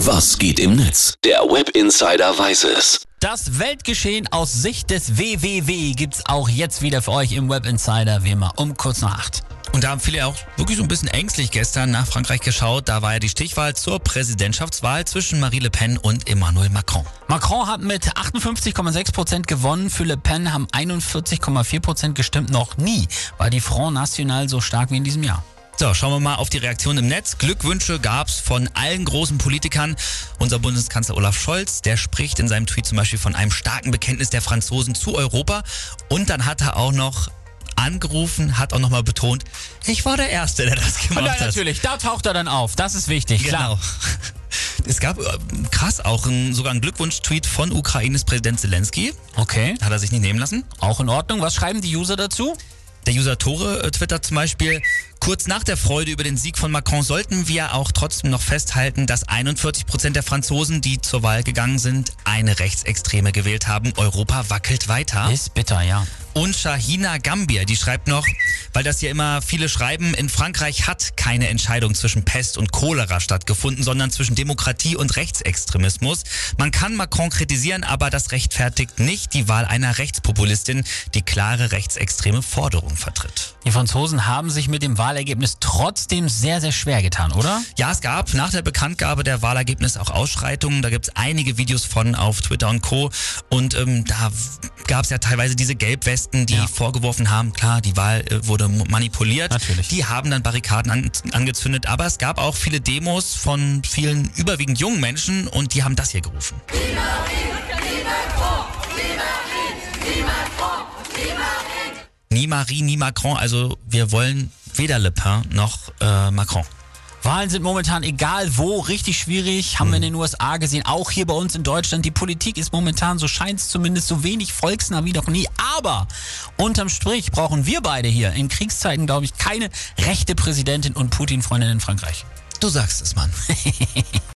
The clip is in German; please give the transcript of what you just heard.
Was geht im Netz? Der Web Insider weiß es. Das Weltgeschehen aus Sicht des WWW gibt's auch jetzt wieder für euch im Web Insider, wie immer, um kurz nach acht. Und da haben viele auch wirklich so ein bisschen ängstlich gestern nach Frankreich geschaut. Da war ja die Stichwahl zur Präsidentschaftswahl zwischen Marie Le Pen und Emmanuel Macron. Macron hat mit 58,6 Prozent gewonnen. Für Le Pen haben 41,4 Prozent gestimmt. Noch nie war die Front National so stark wie in diesem Jahr. So, schauen wir mal auf die Reaktion im Netz. Glückwünsche gab's von allen großen Politikern. Unser Bundeskanzler Olaf Scholz, der spricht in seinem Tweet zum Beispiel von einem starken Bekenntnis der Franzosen zu Europa. Und dann hat er auch noch angerufen, hat auch nochmal betont, ich war der Erste, der das gemacht hat. natürlich, da taucht er dann auf. Das ist wichtig, klar. Genau. Es gab äh, krass auch ein, sogar einen Glückwunsch-Tweet von Ukraines Präsident Zelensky. Okay, Hat er sich nicht nehmen lassen. auch in Ordnung. Was schreiben die User dazu? Der User Tore äh, twittert zum Beispiel, kurz nach der Freude über den Sieg von Macron sollten wir auch trotzdem noch festhalten, dass 41 Prozent der Franzosen, die zur Wahl gegangen sind, eine Rechtsextreme gewählt haben. Europa wackelt weiter. Ist bitter, ja. Und Shahina Gambier, die schreibt noch, weil das ja immer viele schreiben, in Frankreich hat keine Entscheidung zwischen Pest und Cholera stattgefunden, sondern zwischen Demokratie und Rechtsextremismus. Man kann Macron kritisieren, aber das rechtfertigt nicht die Wahl einer Rechtspopulistin, die klare rechtsextreme Forderungen vertritt. Die Franzosen haben sich mit dem Wahlergebnis trotzdem sehr, sehr schwer getan, oder? Ja, es gab nach der Bekanntgabe der Wahlergebnisse auch Ausschreitungen. Da gibt es einige Videos von auf Twitter und Co. Und ähm, da gab es ja teilweise diese Gelbwesten, die Ja. vorgeworfen haben, klar, die Wahl äh, wurde manipuliert. Natürlich. Die haben dann Barrikaden an, angezündet. Aber es gab auch viele Demos von vielen überwiegend jungen Menschen und die haben das hier gerufen. Ni Marie, ni Macron. Also wir wollen weder Le Pen noch äh, Macron. Wahlen sind momentan egal wo richtig schwierig. Haben wir in den USA gesehen, auch hier bei uns in Deutschland. Die Politik ist momentan, so scheint es zumindest, so wenig volksnah wie noch nie. Aber unterm Strich brauchen wir beide hier in Kriegszeiten, glaube ich, keine rechte Präsidentin und Putin-Freundin in Frankreich. Du sagst es, Mann.